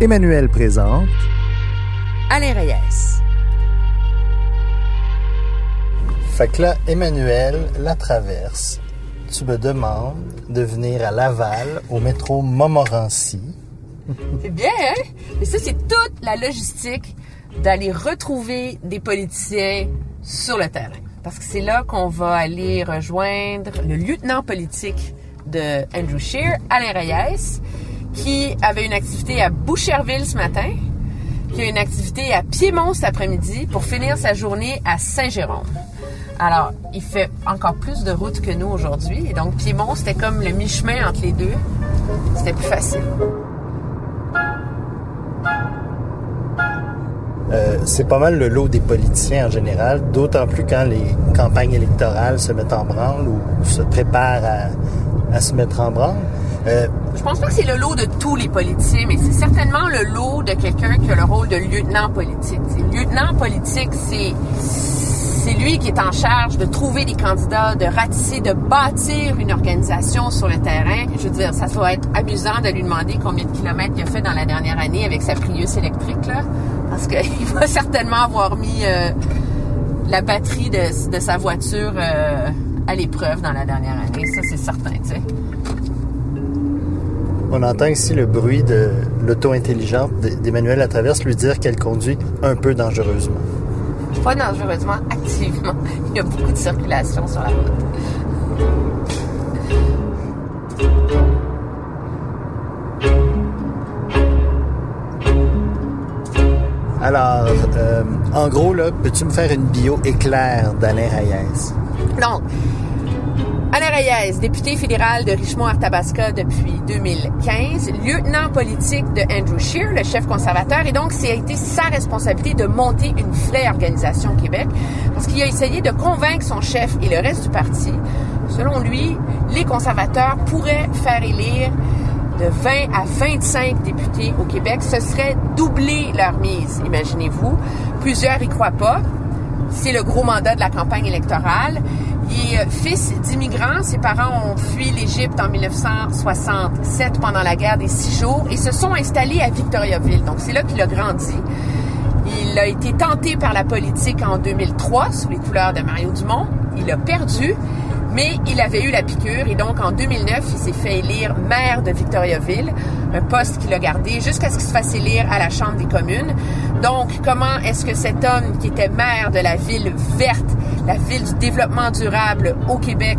Emmanuel présente Alain Reyes. Fait que là, Emmanuel la traverse. Tu me demandes de venir à Laval au métro Montmorency. C'est bien, hein? Et ça, c'est toute la logistique d'aller retrouver des politiciens sur le terrain. Parce que c'est là qu'on va aller rejoindre le lieutenant politique de Andrew Scheer, Alain Reyes, qui avait une activité à Boucherville ce matin, qui a une activité à Piémont cet après-midi pour finir sa journée à Saint-Jérôme. Alors, il fait encore plus de route que nous aujourd'hui. Et donc, Piémont, c'était comme le mi-chemin entre les deux. C'était plus facile. Euh, c'est pas mal le lot des politiciens en général, d'autant plus quand les campagnes électorales se mettent en branle ou se préparent à, se mettre en branle. Euh, Je pense pas que c'est le lot de tous les politiciens, mais c'est certainement le lot de quelqu'un qui a le rôle de lieutenant politique. T'sais, lieutenant politique, c'est c'est lui qui est en charge de trouver des candidats, de ratisser, de bâtir une organisation sur le terrain. Je veux dire, ça va être amusant de lui demander combien de kilomètres il a fait dans la dernière année avec sa Prius électrique, là. Parce qu'il va certainement avoir mis euh, la batterie de, de sa voiture euh, à l'épreuve dans la dernière année. Ça, c'est certain, tu sais. On entend ici le bruit de l'auto intelligente d'Emmanuel à traverse lui dire qu'elle conduit un peu dangereusement. Pas dangereusement, activement. Il y a beaucoup de circulation sur la route. Alors, euh, en gros, là, peux-tu me faire une bio éclair d'Alain Reyes? Donc, Alain Reyes, député fédéral de Richmond-Arthabasca depuis 2015, lieutenant politique de Andrew Scheer, le chef conservateur, et donc a été sa responsabilité de monter une vraie organisation au Québec, parce qu'il a essayé de convaincre son chef et le reste du parti. Selon lui, les conservateurs pourraient faire élire de 20 à 25 députés au Québec. Ce serait doubler leur mise, imaginez-vous. Plusieurs y croient pas. C'est le gros mandat de la campagne électorale. Il est fils d'immigrants. Ses parents ont fui l'Égypte en 1967 pendant la guerre des six jours et se sont installés à Victoriaville. Donc, c'est là qu'il a grandi. Il a été tenté par la politique en 2003 sous les couleurs de Mario Dumont. Il a perdu, mais il avait eu la piqûre et donc en 2009, il s'est fait élire maire de Victoriaville, un poste qu'il a gardé jusqu'à ce qu'il se fasse élire à la Chambre des communes. Donc, comment est-ce que cet homme qui était maire de la ville verte, la ville du développement durable au Québec,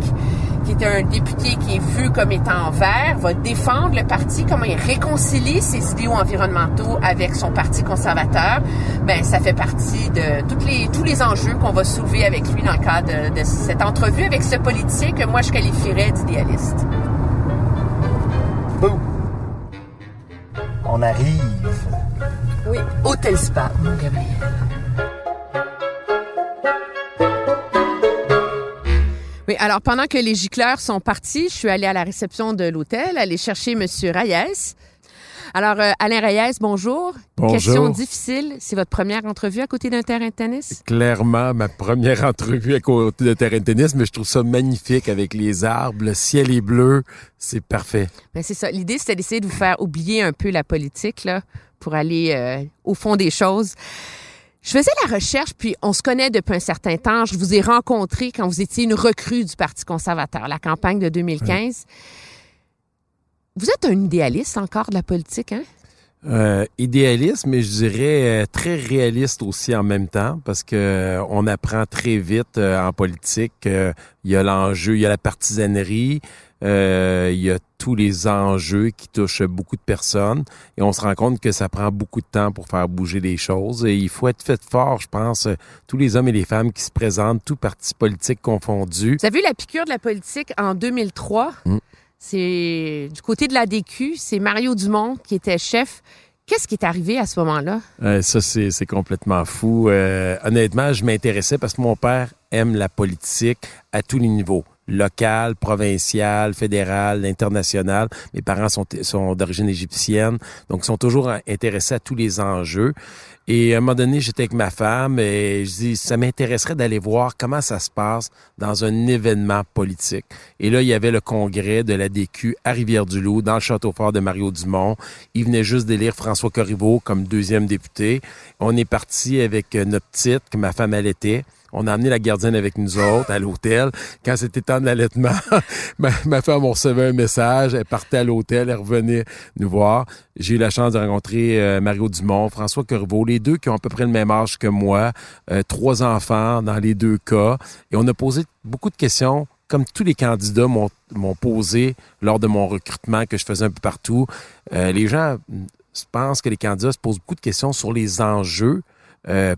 qui était un député qui est vu comme étant vert, va défendre le parti, comment il réconcilie ses idéaux environnementaux avec son parti conservateur, ben ça fait partie de les, tous les enjeux qu'on va soulever avec lui dans le cadre de, cette entrevue avec ce politicien que moi je qualifierais d'idéaliste. On arrive. Oui, Hôtel Spa, mon Gabriel. Oui, alors pendant que les gicleurs sont partis, je suis allée à la réception de l'hôtel, aller chercher M. Reyes. Alors, euh, Alain Reyes, bonjour. Bonjour. Question difficile. C'est votre première entrevue à côté d'un terrain de tennis? Clairement, ma première entrevue à côté de terrain de tennis, mais je trouve ça magnifique avec les arbres, le ciel est bleu. C'est parfait. Ben, c'est ça. L'idée, c'était d'essayer de vous faire oublier un peu la politique, là, pour aller euh, au fond des choses. Je faisais la recherche, puis on se connaît depuis un certain temps. Je vous ai rencontré quand vous étiez une recrue du Parti conservateur, la campagne de 2015. Vous êtes un idéaliste encore de la politique, hein? Euh, idéaliste, mais je dirais euh, très réaliste aussi en même temps, parce que euh, on apprend très vite en politique. Il y a l'enjeu, il y a la partisanerie, il y a tous les enjeux qui touchent beaucoup de personnes, et on se rend compte que ça prend beaucoup de temps pour faire bouger les choses. Et il faut être fait fort, je pense, tous les hommes et les femmes qui se présentent, tous partis politiques confondus. Vous avez eu la piqûre de la politique en 2003. Mm. C'est du côté de la DQ, c'est Mario Dumont qui était chef. Qu'est-ce qui est arrivé à ce moment-là? Euh, ça, c'est complètement fou. Euh, honnêtement, je m'intéressais parce que mon père aime la politique à tous les niveaux local, provincial, fédéral, international. Mes parents sont, sont d'origine égyptienne, donc sont toujours intéressés à tous les enjeux. Et à un moment donné, j'étais avec ma femme et je dis, ça m'intéresserait d'aller voir comment ça se passe dans un événement politique. Et là, il y avait le congrès de la DQ à Rivière-du-Loup, dans le château fort de Mario Dumont. Il venait juste d'élire François Corriveau comme deuxième député. On est parti avec notre petite, que ma femme allaitait. On a amené la gardienne avec nous autres à l'hôtel. Quand c'était temps de l'allaitement, ma, femme recevait un message. Elle partait à l'hôtel, elle revenait nous voir. J'ai eu la chance de rencontrer euh, Mario Dumont, François Corbeau, les deux qui ont à peu près le même âge que moi, euh, trois enfants dans les deux cas. Et on a posé beaucoup de questions comme tous les candidats m'ont posé lors de mon recrutement que je faisais un peu partout, euh, les gens pensent que les candidats se posent beaucoup de questions sur les enjeux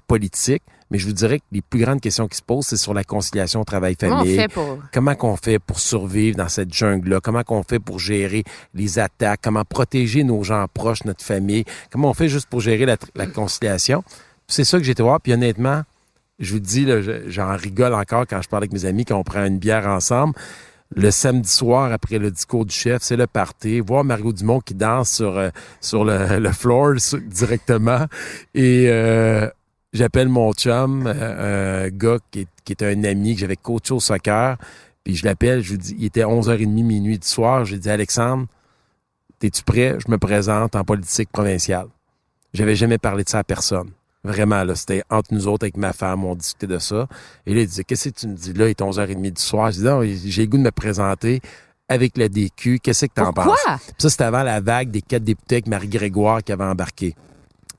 politiques, mais je vous dirais que les plus grandes questions qui se posent, c'est sur la conciliation travail-famille. Comment on fait pour... Comment qu'on fait pour survivre dans cette jungle-là? Comment qu'on fait pour gérer les attaques? Comment protéger nos gens proches, notre famille? Comment on fait juste pour gérer la, conciliation? C'est ça que j'ai été voir. Puis honnêtement, je vous dis, j'en rigole encore quand je parle avec mes amis, quand on prend une bière ensemble le samedi soir après le discours du chef, c'est le party. Voir Mario Dumont qui danse sur euh, sur le, le floor directement et euh, j'appelle mon chum, euh, un gars qui est, un ami que j'avais coaché au soccer, puis je l'appelle, je lui dis, il était 11h30 minuit du soir, je lui dis Alexandre, es-tu prêt? Je me présente en politique provinciale. J'avais jamais parlé de ça à personne. Vraiment, là, c'était entre nous autres avec ma femme, on discutait de ça. Et là, il disait, qu'est-ce que tu me dis? Là? Il est 11h30 du soir. Je dis, non, j'ai le goût de me présenter avec la DQ. Qu'est-ce que t'en penses? Ça, c'était avant la vague des quatre députés avec Marie-Grégoire qui avait embarqué.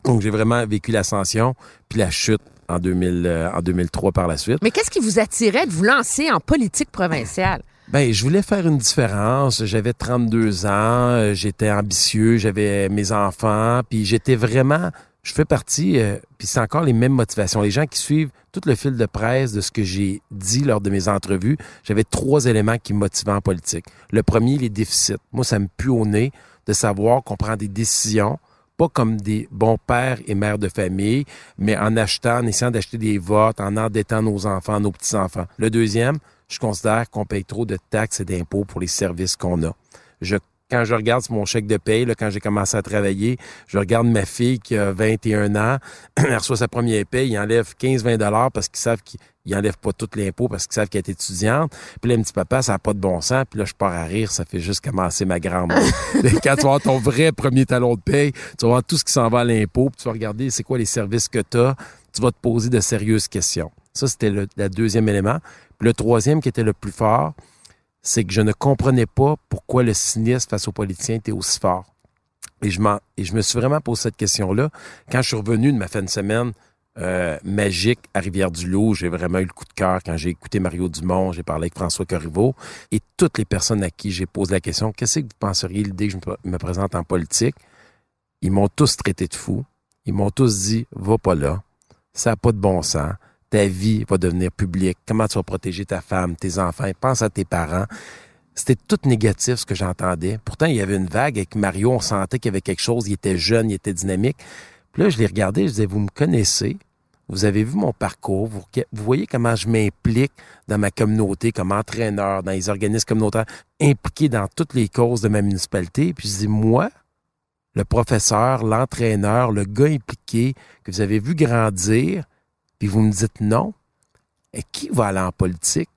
Donc, j'ai vraiment vécu l'ascension puis la chute en, 2000, euh, en 2003 par la suite. Mais qu'est-ce qui vous attirait de vous lancer en politique provinciale? Ben, je voulais faire une différence. J'avais 32 ans, euh, j'étais ambitieux, j'avais mes enfants, puis j'étais vraiment, je fais partie, euh, puis c'est encore les mêmes motivations. Les gens qui suivent tout le fil de presse de ce que j'ai dit lors de mes entrevues, j'avais trois éléments qui me motivaient en politique. Le premier, les déficits. Moi, ça me pue au nez de savoir qu'on prend des décisions pas comme des bons pères et mères de famille, mais en achetant, en essayant d'acheter des votes, en endettant nos enfants, nos petits-enfants. Le deuxième, je considère qu'on paye trop de taxes et d'impôts pour les services qu'on a. Je quand je regarde mon chèque de paye, là, quand j'ai commencé à travailler, je regarde ma fille qui a 21 ans, elle reçoit sa première paye, il enlève 15-20 dollars parce qu'ils savent qu'ils n'enlèvent pas tout l'impôt parce qu'ils savent qu'elle est étudiante. Puis là, un petit papa, ça n'a pas de bon sens. Puis là, je pars à rire, ça fait juste commencer ma grand-mère. quand tu vas avoir ton vrai premier talon de paye, tu vas voir tout ce qui s'en va à l'impôt, puis tu vas regarder c'est quoi les services que tu as, tu vas te poser de sérieuses questions. Ça, c'était le, le deuxième élément. Puis le troisième qui était le plus fort, c'est que je ne comprenais pas pourquoi le cynisme face aux politiciens était aussi fort. Et je, me suis vraiment posé cette question-là. Quand je suis revenu de ma fin de semaine euh, magique à Rivière-du-Loup, j'ai vraiment eu le coup de cœur quand j'ai écouté Mario Dumont, j'ai parlé avec François Corriveau et toutes les personnes à qui j'ai posé la question, qu'est-ce que vous penseriez l'idée que je me présente en politique? Ils m'ont tous traité de fou. Ils m'ont tous dit, va pas là. Ça n'a pas de bon sens ta vie va devenir publique, comment tu vas protéger ta femme, tes enfants, pense à tes parents. C'était tout négatif ce que j'entendais. Pourtant, il y avait une vague avec Mario, on sentait qu'il y avait quelque chose, il était jeune, il était dynamique. Puis là, je l'ai regardé, je disais, vous me connaissez, vous avez vu mon parcours, vous, voyez comment je m'implique dans ma communauté comme entraîneur, dans les organismes communautaires, impliqué dans toutes les causes de ma municipalité. Puis je dis, moi, le professeur, l'entraîneur, le gars impliqué que vous avez vu grandir, puis vous me dites non, et qui va aller en politique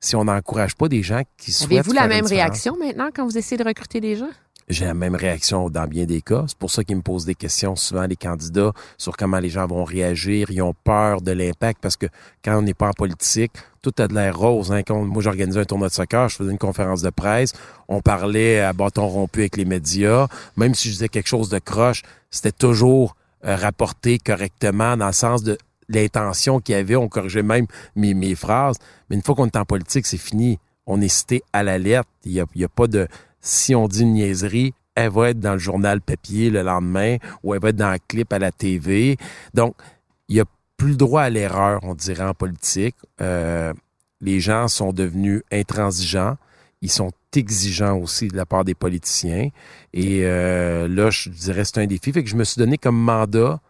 si on n'encourage pas des gens qui souhaitent Avez-vous la même réaction maintenant quand vous essayez de recruter des gens? J'ai la même réaction dans bien des cas. C'est pour ça qu'ils me posent des questions souvent, les candidats, sur comment les gens vont réagir. Ils ont peur de l'impact parce que quand on n'est pas en politique, tout a de l'air rose. Hein. Quand moi, j'organisais un tournoi de soccer, je faisais une conférence de presse, on parlait à bâton rompu avec les médias. Même si je disais quelque chose de croche, c'était toujours euh, rapporté correctement dans le sens de l'intention qu'il y avait, on corrigeait même mes, mes phrases. Mais une fois qu'on est en politique, c'est fini. On est cité à la lettre. Il n'y a, a, pas de... Si on dit une niaiserie, elle va être dans le journal papier le lendemain ou elle va être dans un clip à la TV. Donc, il n'y a plus le droit à l'erreur, on dirait, en politique. Euh, les gens sont devenus intransigeants. Ils sont exigeant aussi de la part des politiciens. Et euh, là, je dirais c'est un défi. Fait que je me suis donné comme mandat,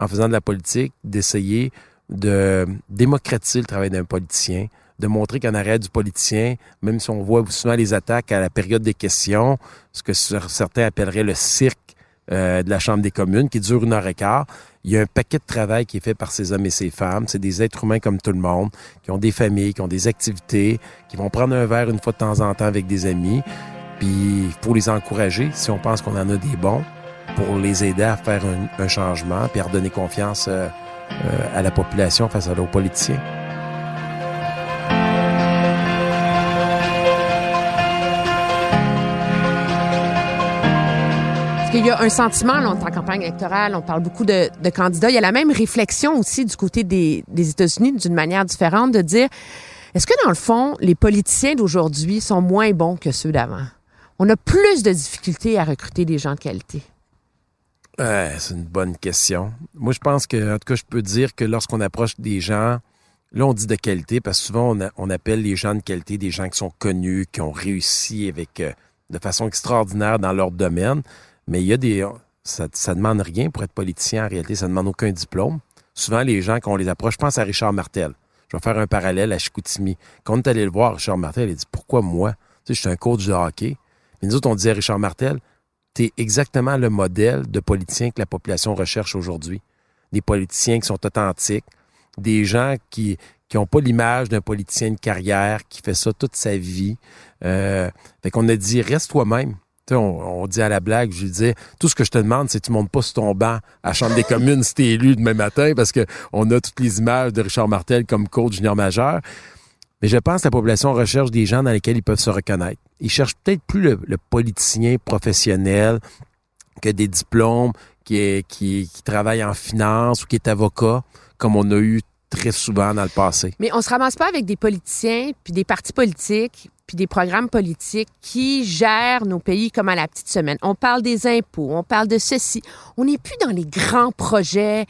en faisant de la politique, d'essayer de démocratiser le travail d'un politicien, de montrer qu'en arrière du politicien, même si on voit souvent les attaques à la période des questions, ce que certains appelleraient le cirque euh, de la Chambre des communes, qui dure une heure et quart, il y a un paquet de travail qui est fait par ces hommes et ces femmes. C'est des êtres humains comme tout le monde, qui ont des familles, qui ont des activités, qui vont prendre un verre une fois de temps en temps avec des amis. Puis pour les encourager, si on pense qu'on en a des bons, pour les aider à faire un, changement, puis à redonner confiance euh, euh, à la population face à nos politiciens. Il y a un sentiment, là, en campagne électorale, on parle beaucoup de, candidats. Il y a la même réflexion aussi du côté des, États-Unis d'une manière différente de dire, est-ce que dans le fond, les politiciens d'aujourd'hui sont moins bons que ceux d'avant? On a plus de difficultés à recruter des gens de qualité. C'est une bonne question. Moi, je pense que, en tout cas, je peux dire que lorsqu'on approche des gens, là, on dit de qualité parce que souvent, on, appelle les gens de qualité des gens qui sont connus, qui ont réussi avec, euh, de façon extraordinaire dans leur domaine. Mais il y a des. Ça, ça demande rien pour être politicien en réalité, ça ne demande aucun diplôme. Souvent, les gens, quand on les approche, je pense à Richard Martel. Je vais faire un parallèle à Chicoutimi. Quand on est allé le voir, Richard Martel, il dit Pourquoi moi Tu sais, je suis un coach de hockey. Mais nous autres, on disait à Richard Martel Tu es exactement le modèle de politicien que la population recherche aujourd'hui. Des politiciens qui sont authentiques, des gens qui qui n'ont pas l'image d'un politicien de carrière qui fait ça toute sa vie. Euh, fait qu'on a dit Reste toi-même on, dit à la blague, je lui disais, tout ce que je te demande, c'est que tu montes pas sur ton banc à la Chambre des communes si tu es élu demain matin, parce qu'on a toutes les images de Richard Martel comme coach junior majeur. Mais je pense que la population recherche des gens dans lesquels ils peuvent se reconnaître. Ils cherchent peut-être plus le, politicien professionnel que des diplômes, qui, travaille en finance ou qui est avocat, comme on a eu très souvent dans le passé. Mais on se ramasse pas avec des politiciens puis des partis politiques puis des programmes politiques qui gèrent nos pays comme à la petite semaine. On parle des impôts, on parle de ceci. On n'est plus dans les grands projets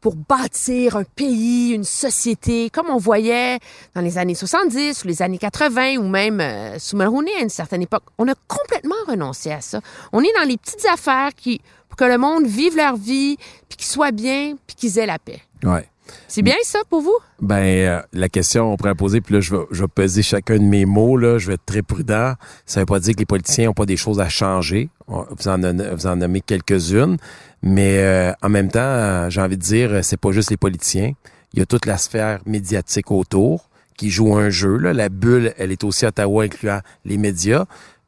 pour bâtir un pays, une société, comme on voyait dans les années 70 ou les années 80 ou même euh, sous Mulroney à une certaine époque. On a complètement renoncé à ça. On est dans les petites affaires qui, pour que le monde vive leur vie, puis qu'ils soient bien, puis qu'ils aient la paix. Ouais. C'est bien ça pour vous? Ben, euh, la question, on pourrait poser, puis là, je vais, je vais peser chacun de mes mots, là. Je vais être très prudent. Ça veut pas dire que les politiciens n'ont pas des choses à changer. Vous en, vous en nommez quelques-unes. Mais euh, en même temps, euh, j'ai envie de dire, c'est pas juste les politiciens. Il y a toute la sphère médiatique autour qui joue un jeu. Là. La bulle, elle est aussi à Ottawa, incluant les médias.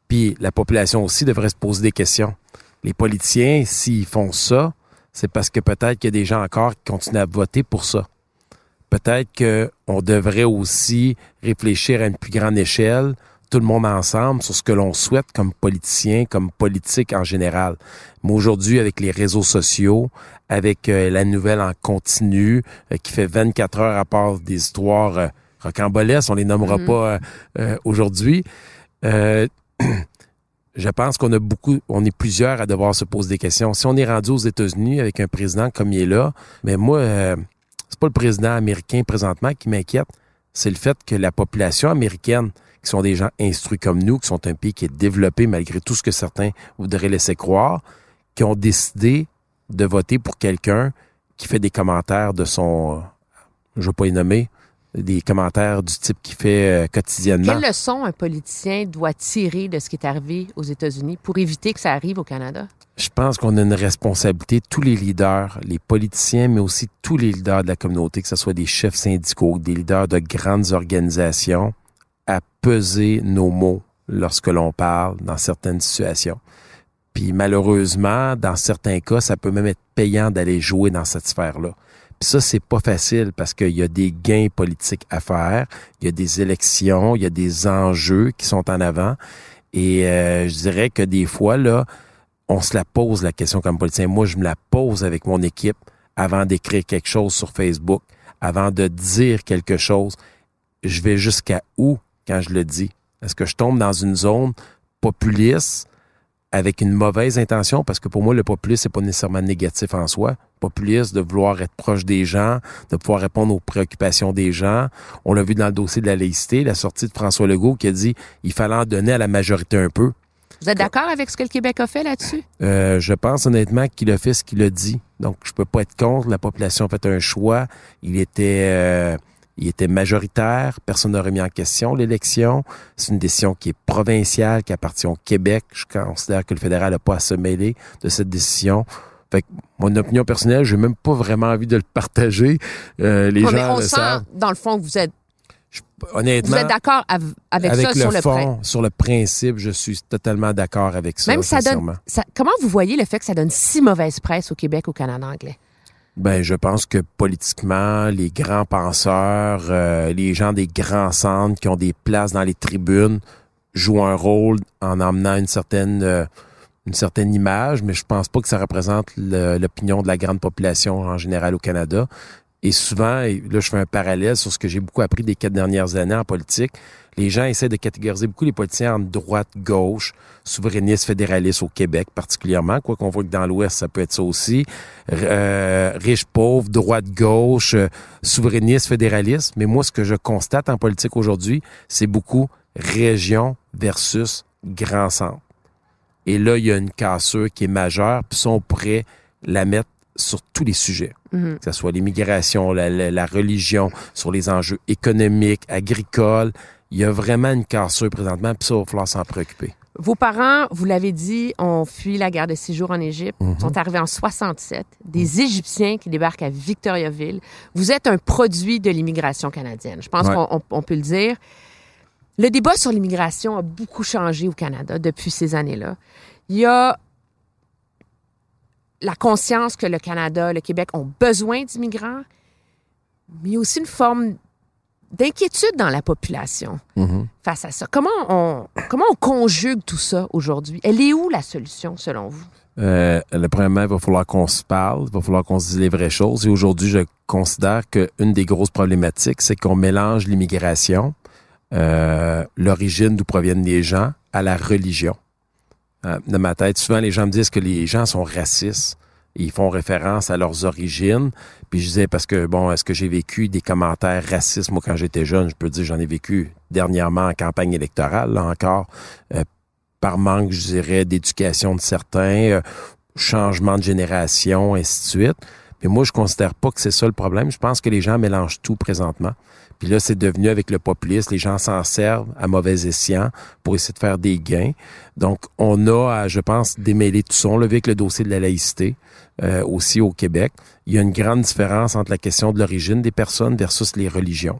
Puis la population aussi devrait se poser des questions. Les politiciens, s'ils font ça, c'est parce que peut-être qu'il y a des gens encore qui continuent à voter pour ça. Peut-être qu'on devrait aussi réfléchir à une plus grande échelle, tout le monde ensemble, sur ce que l'on souhaite comme politicien, comme politique en général. Mais aujourd'hui, avec les réseaux sociaux, avec euh, la nouvelle en continu, euh, qui fait 24 heures à part des histoires euh, rocambolesques, on les nommera mm-hmm. pas aujourd'hui, je pense qu'on a beaucoup, on est plusieurs à devoir se poser des questions. Si on est rendu aux États-Unis avec un président comme il est là, mais moi, euh, c'est pas le président américain présentement qui m'inquiète, c'est le fait que la population américaine, qui sont des gens instruits comme nous, qui sont un pays qui est développé malgré tout ce que certains voudraient laisser croire, qui ont décidé de voter pour quelqu'un qui fait des commentaires de son, je veux pas y nommer, des commentaires du type qu'il fait euh, quotidiennement. Quelle leçon un politicien doit tirer de ce qui est arrivé aux États-Unis pour éviter que ça arrive au Canada? Je pense qu'on a une responsabilité, tous les leaders, les politiciens, mais aussi tous les leaders de la communauté, que ce soit des chefs syndicaux, des leaders de grandes organisations, à peser nos mots lorsque l'on parle dans certaines situations. Puis malheureusement, dans certains cas, ça peut même être payant d'aller jouer dans cette sphère-là. Puis ça, c'est pas facile parce qu'il y a des gains politiques à faire, il y a des élections, il y a des enjeux qui sont en avant. Et euh, je dirais que des fois, là, on se la pose la question comme politicien. Moi, je me la pose avec mon équipe avant d'écrire quelque chose sur Facebook, avant de dire quelque chose. Je vais jusqu'à où quand je le dis? Est-ce que je tombe dans une zone populiste avec une mauvaise intention, parce que pour moi, le populisme, c'est pas nécessairement négatif en soi. Populiste, de vouloir être proche des gens, de pouvoir répondre aux préoccupations des gens. On l'a vu dans le dossier de la laïcité, la sortie de François Legault qui a dit il fallait en donner à la majorité un peu. Vous êtes d'accord avec ce que le Québec a fait là-dessus? Euh, je pense honnêtement qu'il a fait ce qu'il a dit. Donc, je peux pas être contre. La population a fait un choix. Il était... Euh, il était majoritaire, personne n'a remis en question l'élection. C'est une décision qui est provinciale, qui appartient au Québec. Je considère que le fédéral n'a pas à se mêler de cette décision. Fait que mon opinion personnelle, j'ai même pas vraiment envie de le partager. Euh, les gens on le sent, savent. dans le fond, que vous êtes, Je- honnêtement, vous êtes d'accord av- avec, avec ça le sur le fond, sur le principe, je suis totalement d'accord avec ça. Même ça donne. ça- comment vous voyez le fait que ça donne si mauvaise presse au Québec, au Canada anglais? Ben, je pense que politiquement, les grands penseurs, euh, les gens des grands centres qui ont des places dans les tribunes jouent un rôle en emmenant une certaine euh, une certaine image, mais je pense pas que ça représente l'opinion de la grande population en général au Canada. Et souvent, et là je fais un parallèle sur ce que j'ai beaucoup appris des quatre dernières années en politique, les gens essaient de catégoriser beaucoup les politiciens en droite, gauche, souverainistes, fédéralistes au Québec particulièrement, quoi qu'on voit que dans l'Ouest, ça peut être ça aussi. Euh, riche, pauvre, droite, gauche, euh, souverainiste, fédéraliste. Mais moi, ce que je constate en politique aujourd'hui, c'est beaucoup région versus grand centre. Et là, il y a une cassure qui est majeure, puis on pourrait la mettre sur tous les sujets, Mhm. que ce soit l'immigration, la, la- la religion, sur les enjeux économiques, agricoles. Il y a vraiment une cassure présentement, puis ça, il va falloir s'en préoccuper. Vos parents, vous l'avez dit, ont fui la guerre de six jours en Égypte, Mhm. sont arrivés en 67, des Égyptiens qui débarquent à Victoriaville. Vous êtes un produit de l'immigration canadienne. Je pense Ouais. qu'on on- on peut le dire. Le débat sur l'immigration a beaucoup changé au Canada depuis ces années-là. Il y a la conscience que le Canada, le Québec ont besoin d'immigrants, mais aussi une forme d'inquiétude dans la population face à ça. Comment on, comment on conjugue tout ça aujourd'hui? Elle est où la solution, selon vous? Euh, le premièrement, il va falloir qu'on se parle, il va falloir qu'on se dise les vraies choses. Et aujourd'hui, je considère qu'une des grosses problématiques, c'est qu'on mélange l'immigration, euh, l'origine d'où proviennent les gens, à la religion. Euh, dans ma tête, souvent, les gens me disent que les gens sont racistes. Ils font référence à leurs origines. Puis je disais, parce que, bon, est-ce que j'ai vécu des commentaires racistes, moi, quand j'étais jeune? Je peux dire, j'en ai vécu dernièrement en campagne électorale, là encore, euh, par manque, je dirais, d'éducation de certains, euh, changement de génération, ainsi de suite. Mais moi, je considère pas que c'est ça le problème. Je pense que les gens mélangent tout présentement. Puis là, c'est devenu avec le populisme, les gens s'en servent à mauvais escient pour essayer de faire des gains. Donc, on a, je pense, démêler tout ça. On l'a vu avec le dossier de la laïcité, euh, aussi au Québec. Il y a une grande différence entre la question de l'origine des personnes versus les religions.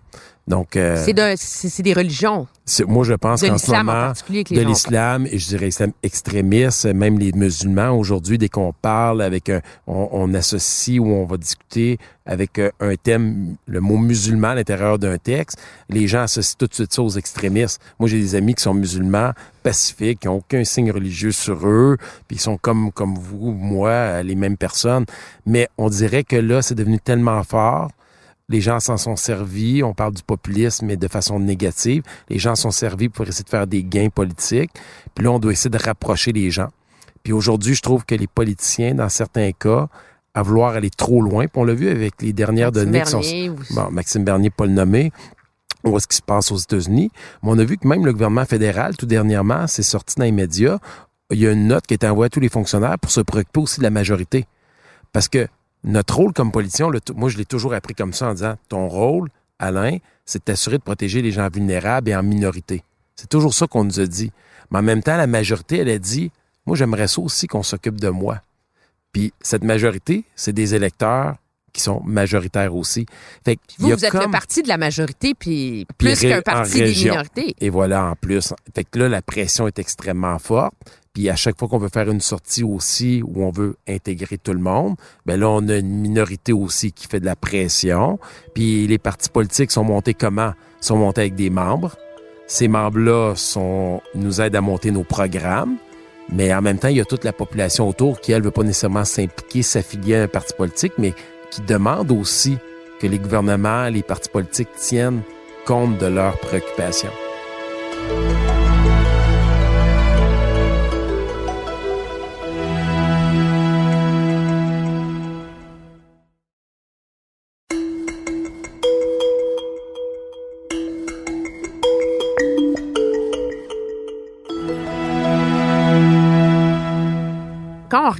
Donc, euh, C'est de- c'est des religions, c'est- moi, je pense qu'en ce moment, particulier. Que les de l'islam et je dirais islam extrémiste, même les musulmans aujourd'hui, dès qu'on parle avec un, on, on associe ou on va discuter avec euh, un thème, le mot musulman à l'intérieur d'un texte, les gens associent tout de suite ça aux extrémistes. Moi, j'ai des amis qui sont musulmans, pacifiques, qui n'ont aucun signe religieux sur eux, puis ils sont comme comme vous, moi, les mêmes personnes. Mais on dirait que là, c'est devenu tellement fort les gens s'en sont servis. On parle du populisme, mais de façon négative. Les gens sont servis pour essayer de faire des gains politiques. Puis là, on doit essayer de rapprocher les gens. Puis aujourd'hui, je trouve que les politiciens, dans certains cas, à vouloir aller trop loin, puis on l'a vu avec les dernières Maxime données qui sont... Bon, Maxime Bernier, pas le nommer. On voit ce qui se passe aux États-Unis? Mais on a vu que même le gouvernement fédéral, tout dernièrement, c'est sorti dans les médias. Il y a une note qui a été envoyée à tous les fonctionnaires pour se préoccuper aussi de la majorité. Parce que notre rôle comme politicien, le- moi, je l'ai toujours appris comme ça en disant ton rôle, Alain, c'est de t'assurer de protéger les gens vulnérables et en minorité. C'est toujours ça qu'on nous a dit. Mais en même temps, la majorité, elle a dit moi, j'aimerais ça aussi qu'on s'occupe de moi. Puis cette majorité, c'est des électeurs qui sont majoritaires aussi. Fait Vous, êtes le comme- parti de la majorité, puis Puis plus qu'un parti des minorités. Et voilà, en plus. Fait que là, la pression est extrêmement forte. Puis à chaque fois qu'on veut faire une sortie aussi où on veut intégrer tout le monde, ben là, on a une minorité aussi qui fait de la pression. Puis les partis politiques sont montés comment? Ils sont montés avec des membres. Ces membres-là sont, nous aident à monter nos programmes. Mais en même temps, il y a toute la population autour qui, elle, veut pas nécessairement s'impliquer, s'affilier à un parti politique, mais qui demande aussi que les gouvernements, les partis politiques tiennent compte de leurs préoccupations.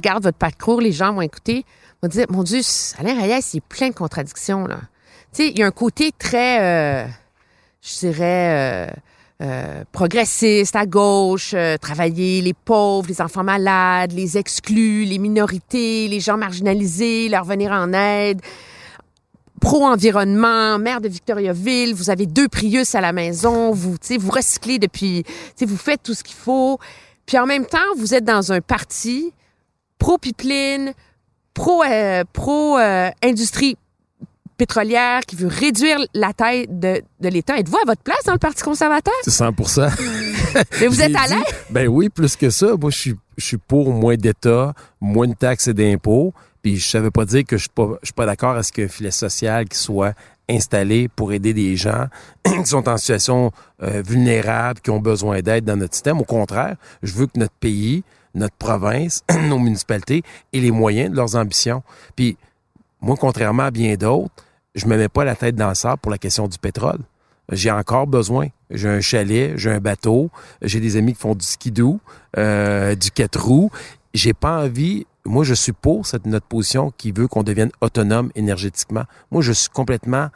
Regarde votre parcours, les gens vont écouter, vont dire, mon Dieu, Alain Reyes, il est plein de contradictions, là. Tu sais, il y a un côté très, euh, je dirais, euh, euh, progressiste, à gauche, travailler les pauvres, les enfants malades, les exclus, les minorités, les gens marginalisés, leur venir en aide pro-environnement, maire de Victoriaville, vous avez deux Prius à la maison, vous, vous recyclez depuis, vous faites tout ce qu'il faut. Puis en même temps, vous êtes dans un parti pro-pipeline, pro, euh, pro euh, industrie pétrolière qui veut réduire la taille de, de l'État. Êtes-vous à votre place dans le Parti conservateur? C'est 100% Mais vous êtes à l'aise? Ben oui, plus que ça. Moi, je suis, je suis pour moins d'État, moins de taxes et d'impôts. Puis je savais pas dire que je suis pas, je suis pas d'accord à ce qu'un filet social qui soit installé pour aider des gens qui sont en situation euh, vulnérable, qui ont besoin d'aide dans notre système. Au contraire, je veux que notre pays, notre province, nos municipalités aient les moyens de leurs ambitions. Puis moi, contrairement à bien d'autres, je me mets pas la tête dans le sable pour la question du pétrole. J'ai encore besoin. J'ai un chalet, j'ai un bateau, j'ai des amis qui font du skidoo, euh, du quatre roues. J'ai pas envie moi, je suis pour cette, notre position qui veut qu'on devienne autonome énergétiquement. Moi, je suis complètement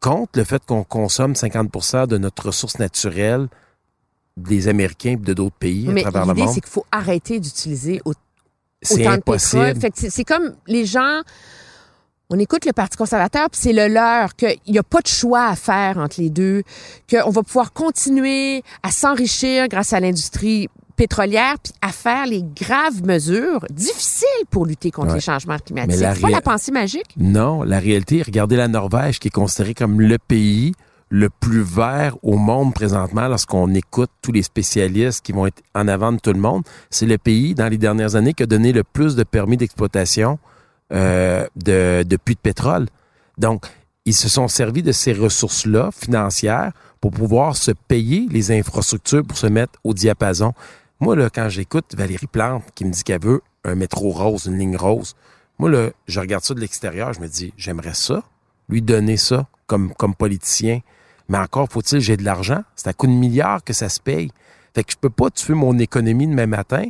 contre le fait qu'on consomme 50% de notre ressource naturelle des Américains et de d'autres pays à travers le monde. L'idée, c'est qu'il faut arrêter d'utiliser autant de pétrole. C'est comme les gens on écoute le Parti conservateur, puis c'est le leur, qu'il n'y a pas de choix à faire entre les deux, qu'on va pouvoir continuer à s'enrichir grâce à l'industrie pétrolière puis à faire les graves mesures difficiles pour lutter contre les changements climatiques. C'est pas la pensée magique? Non, la réalité, regardez la Norvège qui est considérée comme le pays le plus vert au monde présentement lorsqu'on écoute tous les spécialistes qui vont être en avant de tout le monde. C'est le pays, dans les dernières années, qui a donné le plus de permis d'exploitation euh, de, puits de pétrole. Donc, ils se sont servis de ces ressources-là financières pour pouvoir se payer les infrastructures pour se mettre au diapason. Moi, là, quand j'écoute Valérie Plante qui me dit qu'elle veut un métro rose, une ligne rose, moi, là, je regarde ça de l'extérieur, je me dis, j'aimerais ça, lui donner ça comme, comme politicien. Mais encore faut-il, j'ai de l'argent. C'est à coup de milliards que ça se paye. Fait que je peux pas tuer mon économie demain matin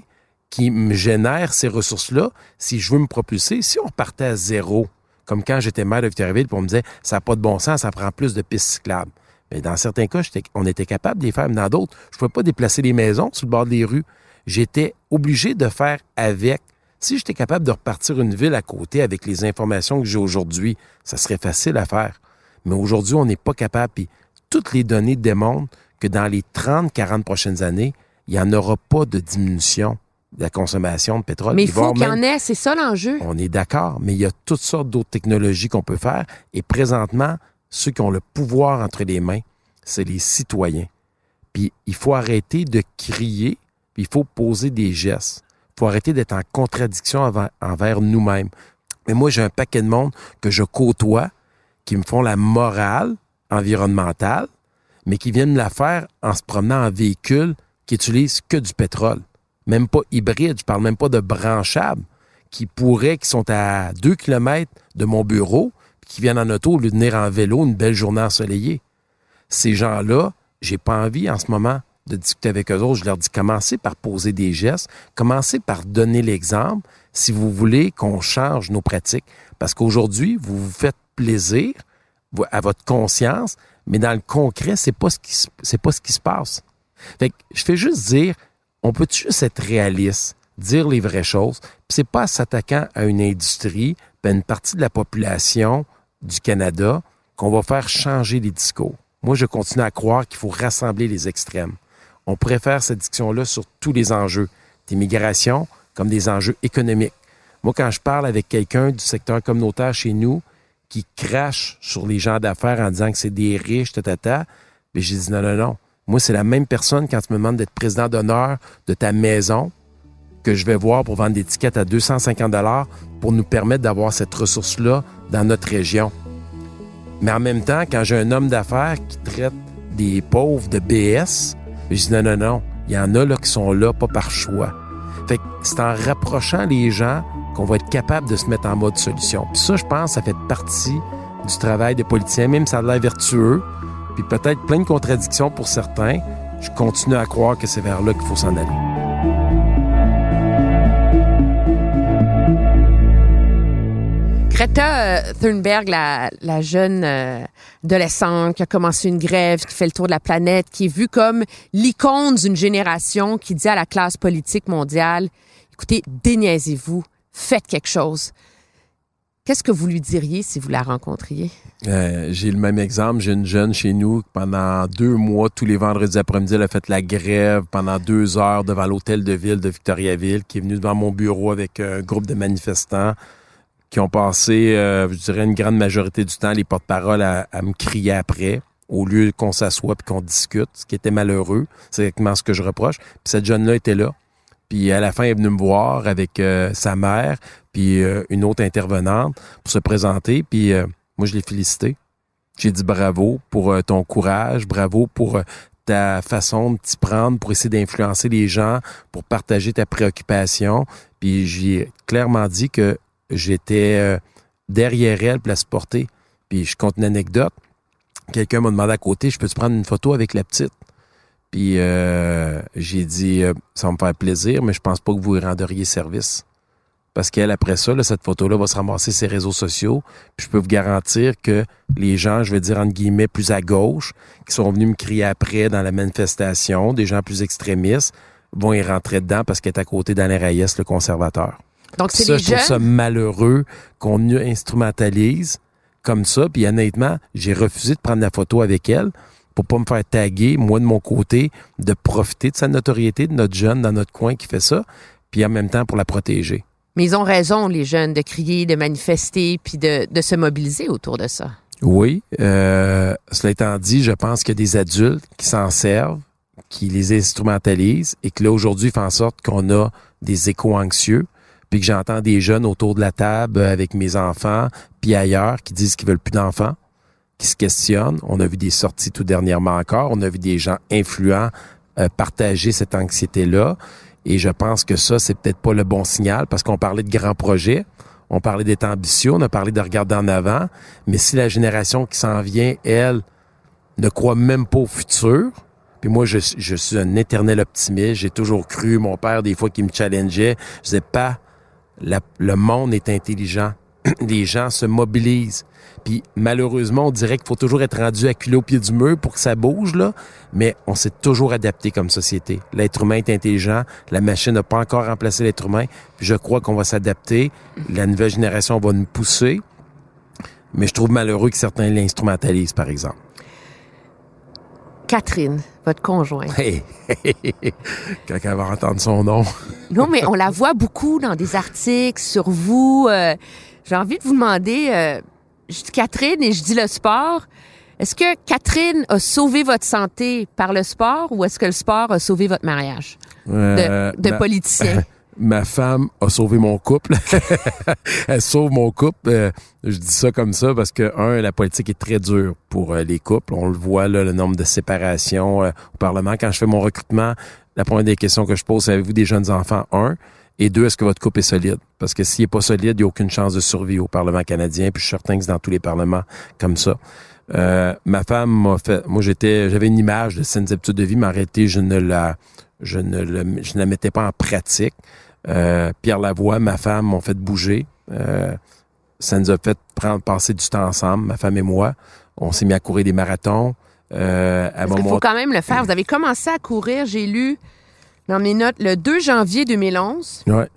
qui me génère ces ressources-là si je veux me propulser. Si on partait à zéro, comme quand j'étais maire de Victoriaville, pour me dire, ça n'a pas de bon sens, ça prend plus de pistes cyclables. Mais dans certains cas, on était capable de les faire, mais dans d'autres, je ne pouvais pas déplacer les maisons sur le bord des rues. J'étais obligé de faire avec. Si j'étais capable de repartir une ville à côté avec les informations que j'ai aujourd'hui, ça serait facile à faire. Mais aujourd'hui, on n'est pas capable. Toutes les données démontrent que dans les 30, 40 prochaines années, il n'y en aura pas de diminution de la consommation de pétrole. Mais il faut qu'il y en ait, c'est ça l'enjeu. On est d'accord, mais il y a toutes sortes d'autres technologies qu'on peut faire. Et présentement, ceux qui ont le pouvoir entre les mains, c'est les citoyens. Puis il faut arrêter de crier, puis il faut poser des gestes. Il faut arrêter d'être en contradiction envers nous-mêmes. Mais moi, j'ai un paquet de monde que je côtoie, qui me font la morale environnementale, mais qui viennent la faire en se promenant en véhicule qui utilise que du pétrole. Même pas hybride, je parle même pas de branchable, qui pourraient, qui sont à deux kilomètres de mon bureau, qui viennent en auto au lieu venir en vélo une belle journée ensoleillée. Ces gens-là, j'ai pas envie en ce moment de discuter avec eux autres. Je leur dis commencez par poser des gestes, commencez par donner l'exemple si vous voulez qu'on change nos pratiques. Parce qu'aujourd'hui, vous vous faites plaisir à votre conscience, mais dans le concret, ce qui c'est pas ce qui se passe. Fait que je fais juste dire, on peut juste être réaliste, dire les vraies choses, puis c'est pas s'attaquant à une industrie, à une partie de la population du Canada qu'on va faire changer les discours. Moi, je continue à croire qu'il faut rassembler les extrêmes. On préfère cette discussion-là sur tous les enjeux d'immigration comme des enjeux économiques. Moi, quand je parle avec quelqu'un du secteur communautaire chez nous qui crache sur les gens d'affaires en disant que c'est des riches, tata, mais j'ai dit non, non, non. Moi, c'est la même personne quand tu me demandes d'être président d'honneur de ta maison que je vais voir pour vendre des tickets à 250 dollars pour nous permettre d'avoir cette ressource-là dans notre région. Mais en même temps, quand j'ai un homme d'affaires qui traite des pauvres de BS, je dis non, non, non, il y en a là qui sont là pas par choix. Fait que c'est en rapprochant les gens qu'on va être capable de se mettre en mode solution. Puis ça, je pense, ça fait partie du travail des politiciens, même si ça a l'air vertueux, puis peut-être plein de contradictions pour certains. Je continue à croire que c'est vers là qu'il faut s'en aller. Greta euh, Thunberg, la, la jeune euh, adolescente qui a commencé une grève, qui fait le tour de la planète, qui est vue comme l'icône d'une génération qui dit à la classe politique mondiale, écoutez, déniaisez-vous, faites quelque chose. Qu'est-ce que vous lui diriez si vous la rencontriez? Euh, j'ai le même exemple. J'ai une jeune chez nous pendant deux mois, tous les vendredis après-midi, elle a fait la grève pendant deux heures devant l'hôtel de ville de Victoriaville, qui est venue devant mon bureau avec un groupe de manifestants qui ont passé, euh, je dirais, une grande majorité du temps, les porte-paroles à, me crier après, au lieu qu'on s'assoie puis qu'on discute, ce qui était malheureux. C'est exactement ce que je reproche. Puis cette jeune-là était là. Puis à la fin, elle est venue me voir avec euh, sa mère, puis euh, une autre intervenante pour se présenter. Puis moi, je l'ai félicité. J'ai dit bravo pour ton courage, bravo pour ta façon de t'y prendre pour essayer d'influencer les gens, pour partager ta préoccupation. Puis j'ai clairement dit que j'étais euh, derrière elle pour la supporter. Puis je compte une anecdote. Quelqu'un m'a demandé à côté, je peux te prendre une photo avec la petite? Puis euh, j'ai dit, euh, ça va me faire plaisir, mais je pense pas que vous y renderiez service. Parce qu'elle, après ça, cette photo-là va se ramasser ses réseaux sociaux. Puis je peux vous garantir que les gens, je vais dire entre guillemets, plus à gauche, qui sont venus me crier après dans la manifestation, des gens plus extrémistes, vont y rentrer dedans parce qu'elle est à côté d'Alain Reyes, le conservateur. Donc, c'est ça, je trouve ça malheureux qu'on instrumentalise comme ça. Puis honnêtement, j'ai refusé de prendre la photo avec elle pour pas me faire taguer, moi de mon côté, de profiter de sa notoriété, de notre jeune dans notre coin qui fait ça, puis en même temps pour la protéger. Mais ils ont raison, les jeunes, de crier, de manifester, puis de, de se mobiliser autour de ça. Oui. Euh, cela étant dit, je pense qu'il y a des adultes qui s'en servent, qui les instrumentalisent, et que là, aujourd'hui, font en sorte qu'on a des échos anxieux puis que j'entends des jeunes autour de la table avec mes enfants, puis ailleurs, qui disent qu'ils veulent plus d'enfants, qui se questionnent. On a vu des sorties tout dernièrement encore. On a vu des gens influents euh, partager cette anxiété-là. Et je pense que ça, c'est peut-être pas le bon signal parce qu'on parlait de grands projets. On parlait d'être ambitieux, on a parlé de regarder en avant. Mais si la génération qui s'en vient, elle, ne croit même pas au futur, puis moi, je, suis un éternel optimiste. J'ai toujours cru, mon père, des fois, qui me challengeait, je disais pas, le monde est intelligent. les gens se mobilisent. Puis malheureusement, on dirait qu'il faut toujours être rendu acculé au pied du mur pour que ça bouge, là. Mais on s'est toujours adapté comme société. L'être humain est intelligent. La machine n'a pas encore remplacé l'être humain. Puis je crois qu'on va s'adapter. La nouvelle génération va nous pousser. Mais je trouve malheureux que certains l'instrumentalisent, par exemple. Catherine, votre conjointe. Hey, quand elle va entendre son nom. non, mais on la voit beaucoup dans des articles sur vous. Euh, j'ai envie de vous demander, euh, je dis Catherine et je dis le sport. Est-ce que Catherine a sauvé votre santé par le sport ou est-ce que le sport a sauvé votre mariage de, euh, de politicien? ma femme a sauvé mon couple. elle sauve mon couple. Euh, je dis ça comme ça parce que, un, la politique est très dure pour euh, les couples. On le voit, là, le nombre de séparations au Parlement. Quand je fais mon recrutement, la première des questions que je pose, c'est avez-vous des jeunes enfants? Un. Et deux, est-ce que votre couple est solide? Parce que s'il n'est pas solide, il n'y a aucune chance de survie au Parlement canadien. Puis je suis certain que c'est dans tous les parlements comme ça. ma femme m'a fait. Moi, j'étais, j'avais une image de saines habitudes de vie, mais en réalité, je ne la, je ne, le, je ne la mettais pas en pratique. Euh, Pierre Lavoie, ma femme, m'ont fait bouger. Euh, ça nous a fait prendre, passer du temps ensemble, ma femme et moi. On s'est mis à courir des marathons. Euh, Il faut quand même le faire. Vous avez commencé à courir, j'ai lu dans mes notes, le 2 janvier 2011. Ouais.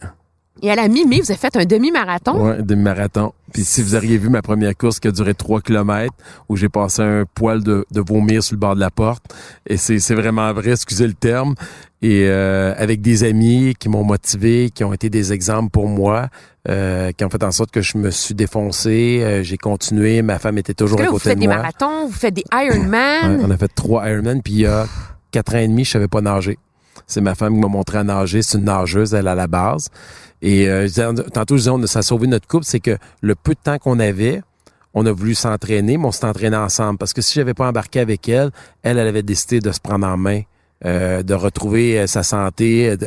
Et à la mi-mai, vous avez fait un demi-marathon? Oui, un demi-marathon. Puis si vous auriez vu ma première course qui a duré 3 km, où j'ai passé un poil de, de, vomir sur le bord de la porte, et c'est vraiment vrai, excusez le terme, et euh, avec des amis qui m'ont motivé, qui ont été des exemples pour moi, euh, qui ont fait en sorte que je me suis défoncé, euh, j'ai continué, ma femme était toujours à côté de moi. Vous faites des marathons, vous faites des Ironman. on a fait trois Ironman, puis il y a quatre ans et demi, je savais pas nager. C'est ma femme qui m'a montré à nager. C'est une nageuse, elle, à la base. Et euh, tantôt, je disais, on, ça a sauvé notre couple, c'est que le peu de temps qu'on avait, on a voulu s'entraîner, mais on s'est entraîné ensemble. Parce que si j'avais pas embarqué avec elle, elle, elle avait décidé de se prendre en main, euh, de retrouver euh, sa santé,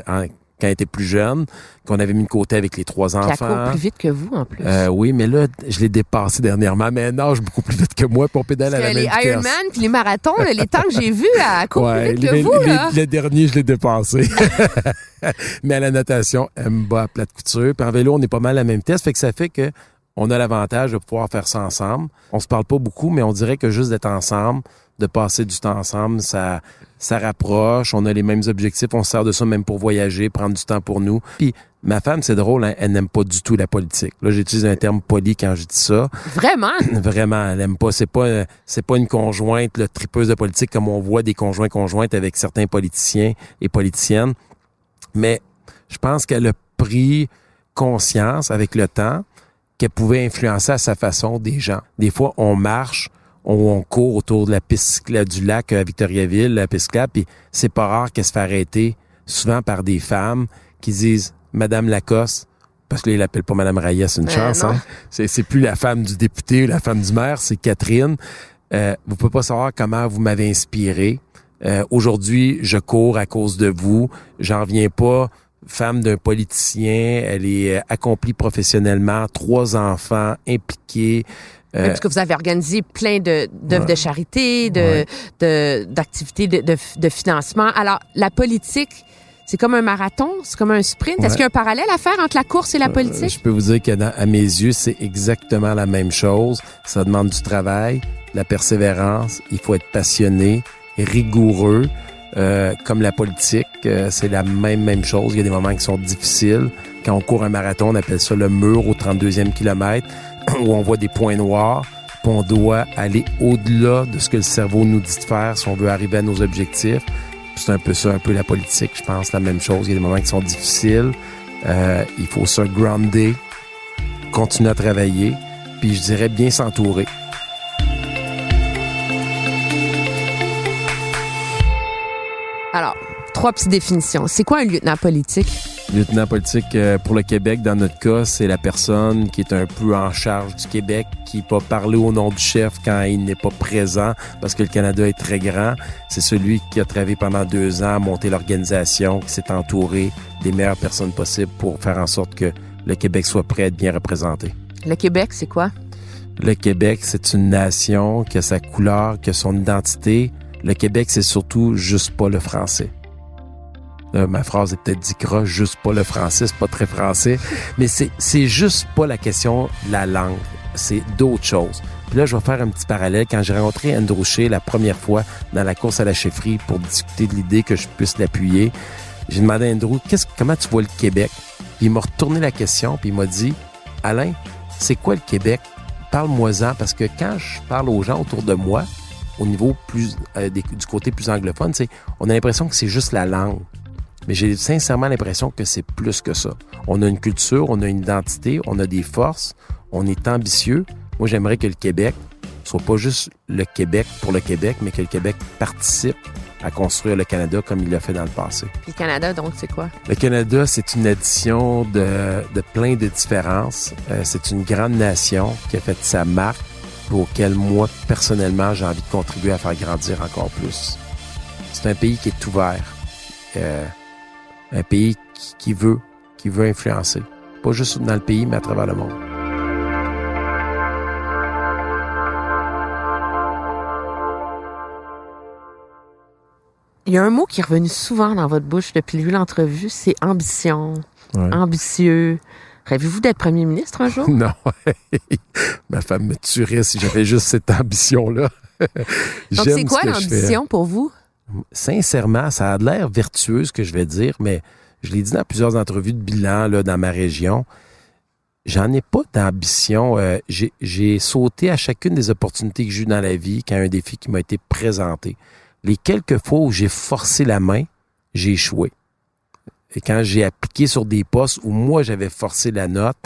quand elle était plus jeune, qu'on avait mis de côté avec les trois Puis enfants. elle court plus vite que vous, en plus. Euh, oui, mais là, je l'ai dépassé dernièrement. Mais elle nage beaucoup plus vite que moi, on pédale à la même les vitesse. Ironman puis les marathons, là, les temps que j'ai vus, elle court Ouais, plus vite que les- vous, les- là. Le dernier, je l'ai dépassé. mais à la natation, elle me bat à plate couture. Puis en vélo, on est pas mal à la même vitesse. Fait que ça fait que on a l'avantage de pouvoir faire ça ensemble. On se parle pas beaucoup, mais on dirait que juste d'être ensemble, de passer du temps ensemble, ça, ça rapproche. On a les mêmes objectifs. On se sert de ça même pour voyager, prendre du temps pour nous. Puis ma femme, c'est drôle, hein, elle n'aime pas du tout la politique. Là, j'utilise un terme poli quand je dis ça. Vraiment? Vraiment, elle aime pas. C'est pas, c'est pas une conjointe là, tripeuse de politique comme on voit des conjoints conjointes avec certains politiciens et politiciennes. Mais je pense qu'elle a pris conscience avec le temps qu'elle pouvait influencer à sa façon des gens. Des fois, on marche, on, on court autour de la piste du lac à Victoriaville, la piste cyclable, puis c'est pas rare qu'elle se fait arrêter, souvent par des femmes qui disent Madame Lacoste, parce que là, pas Madame Raya, c'est une Euh, chance, non. hein? C'est, c'est plus la femme du député ou la femme du maire, c'est Catherine. Euh, vous pouvez pas savoir comment vous m'avez inspiré. Euh, aujourd'hui, je cours à cause de vous. J'en viens pas. Femme d'un politicien, elle est euh, accomplie professionnellement, trois enfants impliqués. Euh, Parce que vous avez organisé plein de d'œuvres Ouais. de charité, de Ouais. de- d'activités de, de, de financement. Alors, la politique, c'est comme un marathon, c'est comme un sprint. Est-ce Ouais. qu'il y a un parallèle à faire entre la course et la Euh, politique? je peux vous dire qu'à à mes yeux, c'est exactement la même chose. Ça demande du travail, de la persévérance. Il faut être passionné, rigoureux. Euh, comme la politique, euh, c'est la même même chose. Il y a des moments qui sont difficiles. Quand on court un marathon, on appelle ça le mur au 32e kilomètre, où on voit des points noirs. Puis on doit aller au-delà de ce que le cerveau nous dit de faire si on veut arriver à nos objectifs. C'est un peu ça, un peu la politique, je pense, la même chose. Il y a des moments qui sont difficiles. Euh, il faut se grounder, continuer à travailler, puis je dirais bien s'entourer. Alors, trois petites définitions. C'est quoi un lieutenant politique? Lieutenant politique euh, pour le Québec, dans notre cas, c'est la personne qui est un peu en charge du Québec, qui peut parler au nom du chef quand il n'est pas présent, parce que le Canada est très grand. C'est celui qui a travaillé pendant deux ans à monter l'organisation, qui s'est entouré des meilleures personnes possibles pour faire en sorte que le Québec soit prêt à être bien représenté. Le Québec, c'est quoi? Le Québec, c'est une nation qui a sa couleur, qui a son identité. Le Québec, c'est surtout juste pas le français. Là, ma phrase est peut-être dit croche, juste pas le français, c'est pas très français, mais c'est c'est juste pas la question de la langue, c'est d'autres choses. Puis là, je vais faire un petit parallèle. Quand j'ai rencontré Andrew Shea la première fois dans la course à la chefferie pour discuter de l'idée que je puisse l'appuyer, j'ai demandé à Andrew, qu'est-ce, comment tu vois le Québec? Puis il m'a retourné la question, puis il m'a dit, Alain, c'est quoi le Québec? Parle-moi-en, parce que quand je parle aux gens autour de moi, au niveau plus euh, du côté plus anglophone, on a l'impression que c'est juste la langue. Mais j'ai sincèrement l'impression que c'est plus que ça. On a une culture, on a une identité, on a des forces, on est ambitieux. Moi, j'aimerais que le Québec soit pas juste le Québec pour le Québec, mais que le Québec participe à construire le Canada comme il l'a fait dans le passé. Puis le Canada, donc, c'est quoi? Le Canada, c'est une addition de, de plein de différences. Euh, c'est une grande nation qui a fait sa marque pour auquel moi, personnellement, j'ai envie de contribuer à faire grandir encore plus. C'est un pays qui est ouvert. Euh, un pays qui, qui veut, qui veut influencer. Pas juste dans le pays, mais à travers le monde. Il y a un mot qui est revenu souvent dans votre bouche depuis le début de l'entrevue, c'est ambition, Ouais. ambitieux. Rêvez-vous d'être premier ministre un jour? Non, ma femme me tuerait si j'avais juste cette ambition-là. Donc, c'est quoi ce l'ambition pour vous? Sincèrement, ça a l'air vertueux ce que je vais dire, mais je l'ai dit dans plusieurs entrevues de bilan dans ma région. J'en ai pas d'ambition. Euh, j'ai- J'ai sauté à chacune des opportunités que j'ai eues dans la vie quand un défi qui m'a été présenté. Les quelques fois où j'ai forcé la main, j'ai échoué. Et quand j'ai appliqué sur des postes où moi j'avais forcé la note,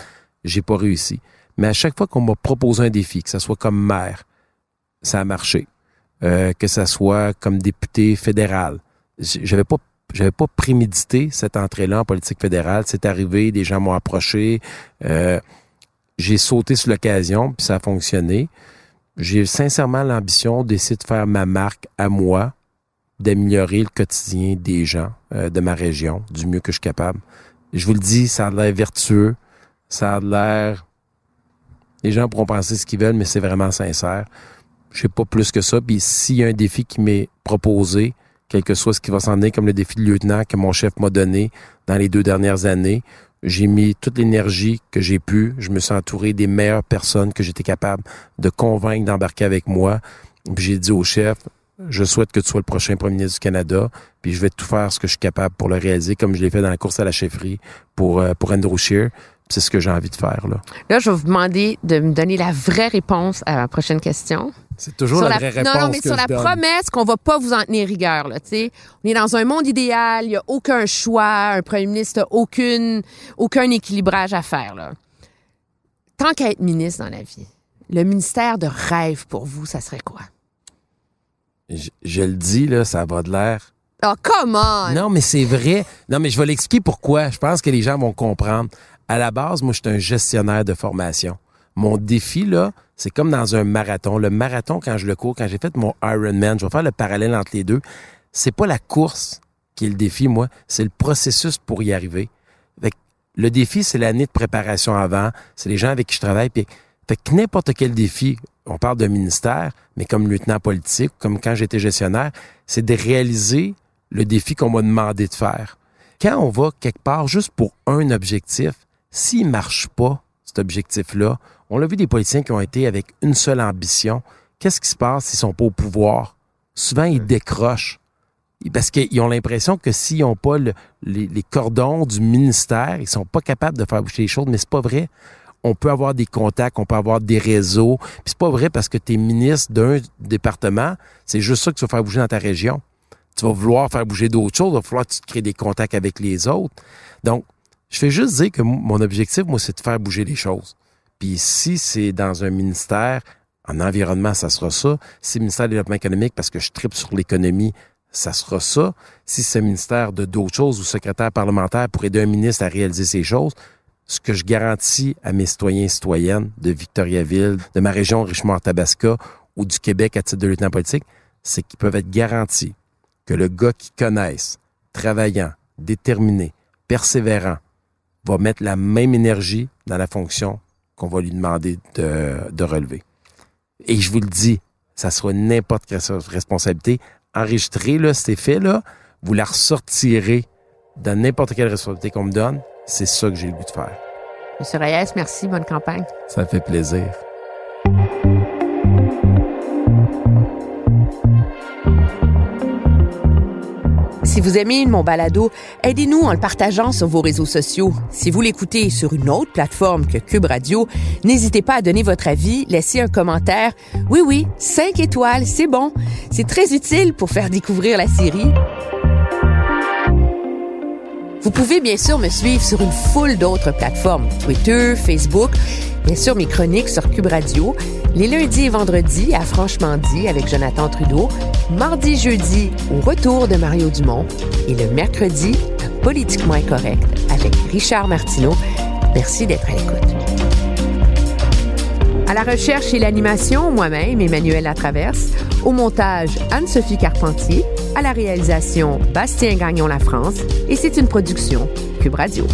j'ai pas réussi. Mais à chaque fois qu'on m'a proposé un défi, que ce soit comme maire, ça a marché euh, que ça soit comme député fédéral. J'avais pas j'avais pas prémédité cette entrée-là en politique fédérale. C'est arrivé, des gens m'ont approché. euh, j'ai sauté sur l'occasion, puis ça a fonctionné. J'ai sincèrement l'ambition d'essayer de faire ma marque à moi, d'améliorer le quotidien des gens euh, de ma région du mieux que je suis capable. Je vous le dis, ça a l'air vertueux, ça a l'air... Les gens pourront penser ce qu'ils veulent, mais c'est vraiment sincère. Je sais pas plus que ça. Puis s'il y a un défi qui m'est proposé, quel que soit ce qui va s'en aller, comme le défi de lieutenant que mon chef m'a donné dans les deux dernières années, j'ai mis toute l'énergie que j'ai pu. Je me suis entouré des meilleures personnes que j'étais capable de convaincre d'embarquer avec moi. Puis j'ai dit au chef, je souhaite que tu sois le prochain premier ministre du Canada, puis je vais tout faire ce que je suis capable pour le réaliser, comme je l'ai fait dans la course à la chefferie pour, euh, pour Andrew Scheer. C'est ce que j'ai envie de faire. Là. là, je vais vous demander de me donner la vraie réponse à la prochaine question. C'est toujours la, vraie réponse. Non, non, mais sur la promesse qu'on va pas vous en tenir rigueur. Là, sais. on est dans un monde idéal, il n'y a aucun choix, un premier ministre n'a aucune, aucun équilibrage à faire. Là. Tant qu'à être ministre dans la vie, le ministère de rêve pour vous, ça serait quoi? Je, le dis, là, ça va de l'air. Oh, comment? Non, mais c'est vrai. Non, mais je vais l'expliquer pourquoi. Je pense que les gens vont comprendre. À la base, moi, je suis un gestionnaire de formation. Mon défi, là, c'est comme dans un marathon. Le marathon, quand je le cours, quand j'ai fait mon Ironman, je vais faire le parallèle entre les deux. C'est pas la course qui est le défi, moi. C'est le processus pour y arriver. le défi, c'est l'année de préparation avant. C'est les gens avec qui je travaille. Puis, fait que n'importe quel défi, on parle d'un ministère, mais comme lieutenant politique, comme quand j'étais gestionnaire, c'est de réaliser le défi qu'on m'a demandé de faire. Quand on va quelque part juste pour un objectif, s'il marche pas, cet objectif-là, on l'a vu des politiciens qui ont été avec une seule ambition. Qu'est-ce qui se passe s'ils sont pas au pouvoir? Souvent, ils décrochent. Parce qu'ils ont l'impression que s'ils n'ont pas les, cordons du ministère, ils sont pas capables de faire bouger les choses, mais c'est pas vrai on peut avoir des contacts, on peut avoir des réseaux. Puis c'est pas vrai parce que tu es ministre d'un département, c'est juste ça que tu vas faire bouger dans ta région. Tu vas vouloir faire bouger d'autres choses, il va falloir que tu crées des contacts avec les autres. Donc, je fais juste dire que mon objectif, moi, c'est de faire bouger les choses. Puis si c'est dans un ministère, en environnement, ça sera ça. Si c'est le ministère du développement économique, parce que je tripe sur l'économie, ça sera ça. Si c'est ministère de d'autres choses ou secrétaire parlementaire pour aider un ministre à réaliser ces choses, ce que je garantis à mes citoyens et citoyennes de Victoriaville, de ma région Richemont-Tabasca ou du Québec à titre de lieutenant politique, c'est qu'ils peuvent être garantis que le gars qui connaissent, travaillant, déterminé, persévérant, va mettre la même énergie dans la fonction qu'on va lui demander de, relever. Et je vous le dis, ça sera n'importe quelle responsabilité. Enregistrez là, cet effet-là, vous la ressortirez dans n'importe quelle responsabilité qu'on me donne, c'est ça que j'ai le goût de faire. Monsieur Reyes, merci. Bonne campagne. Ça fait plaisir. Si vous aimez mon balado, aidez-nous en le partageant sur vos réseaux sociaux. Si vous l'écoutez sur une autre plateforme que Cube Radio, n'hésitez pas à donner votre avis, laisser un commentaire. Oui, oui, cinq étoiles, c'est bon. C'est très utile pour faire découvrir la série. Vous pouvez bien sûr me suivre sur une foule d'autres plateformes, Twitter, Facebook, bien sûr mes chroniques sur Cube Radio, les lundis et vendredis à Franchement dit avec Jonathan Trudeau, mardi, jeudi au retour de Mario Dumont et le mercredi à Politiquement Incorrect avec Richard Martineau. Merci d'être à l'écoute. À la recherche et l'animation, moi-même, Emmanuel Latraverse. Au montage, Anne-Sophie Carpentier. À la réalisation, Bastien Gagnon La France. Et c'est une production Cube Radio.